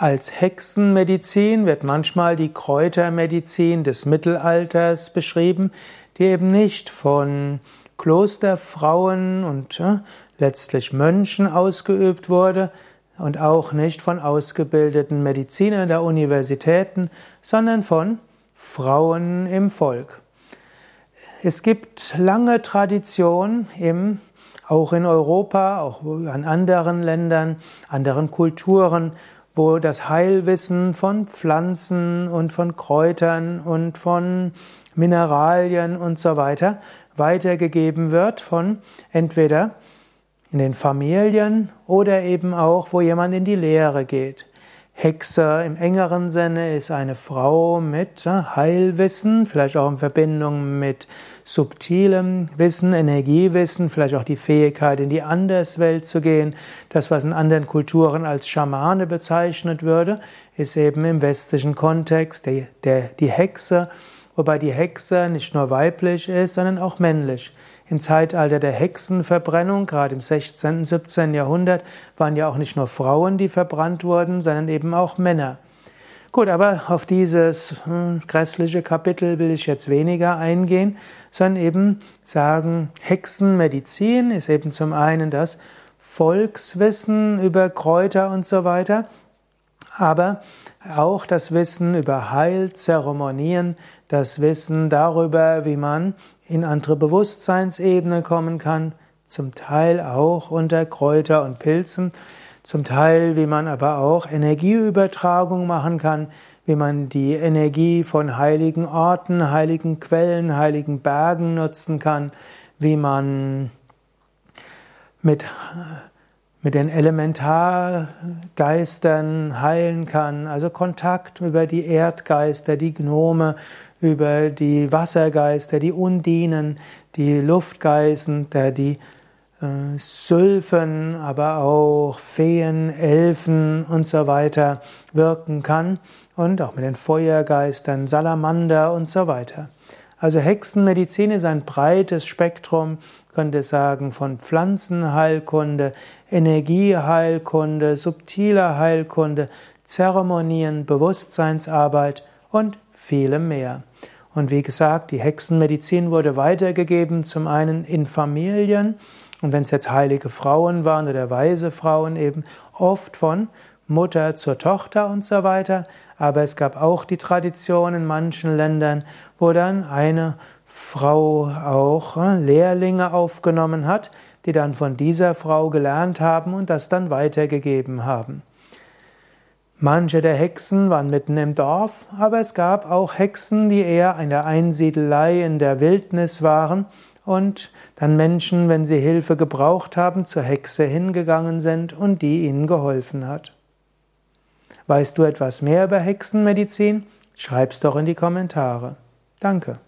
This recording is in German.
Als Hexenmedizin wird manchmal die Kräutermedizin des Mittelalters beschrieben, die eben nicht von Klosterfrauen und äh, letztlich Mönchen ausgeübt wurde und auch nicht von ausgebildeten Medizinern der Universitäten, sondern von Frauen im Volk. Es gibt lange Tradition im auch in Europa, auch an anderen Ländern, anderen Kulturen, wo das Heilwissen von Pflanzen und von Kräutern und von Mineralien und so weiter weitergegeben wird von entweder in den Familien oder eben auch, wo jemand in die Lehre geht. Hexe im engeren Sinne ist eine Frau mit Heilwissen, vielleicht auch in Verbindung mit subtilem Wissen, Energiewissen, vielleicht auch die Fähigkeit, in die Anderswelt zu gehen. Das, was in anderen Kulturen als Schamane bezeichnet würde, ist eben im westlichen Kontext der, die Hexe, wobei die Hexe nicht nur weiblich ist, sondern auch männlich. Im Zeitalter der Hexenverbrennung, gerade im 16. und 17. Jahrhundert, waren ja auch nicht nur Frauen, die verbrannt wurden, sondern eben auch Männer. Gut, aber auf dieses hm, grässliche Kapitel will ich jetzt weniger eingehen, sondern eben sagen, Hexenmedizin ist eben zum einen das Volkswissen über Kräuter und so weiter, aber auch das Wissen über Heilzeremonien, das Wissen darüber, wie man in andere Bewusstseinsebene kommen kann, zum Teil auch unter Kräuter und Pilzen, zum Teil wie man aber auch Energieübertragung machen kann, wie man die Energie von heiligen Orten, heiligen Quellen, heiligen Bergen nutzen kann, wie man mit mit den Elementargeistern heilen kann, also Kontakt über die Erdgeister, die Gnome, über die Wassergeister, die Undinen, die Luftgeister, die äh, Sylphen, aber auch Feen, Elfen und so weiter wirken kann und auch mit den Feuergeistern, Salamander und so weiter. Also Hexenmedizin ist ein breites Spektrum, könnte sagen, von Pflanzenheilkunde, Energieheilkunde, subtiler Heilkunde, Zeremonien, Bewusstseinsarbeit und vielem mehr. Und wie gesagt, die Hexenmedizin wurde weitergegeben, zum einen in Familien, und wenn es jetzt heilige Frauen waren oder weise Frauen, eben oft von Mutter zur Tochter und so weiter. Aber es gab auch die Tradition in manchen Ländern, wo dann eine Frau auch äh, Lehrlinge aufgenommen hat, die dann von dieser Frau gelernt haben und das dann weitergegeben haben. Manche der Hexen waren mitten im Dorf, aber es gab auch Hexen, die eher in der Einsiedelei in der Wildnis waren und dann Menschen, wenn sie Hilfe gebraucht haben, zur Hexe hingegangen sind und die ihnen geholfen hat. Weißt du etwas mehr über Hexenmedizin? Schreib's doch in die Kommentare. Danke.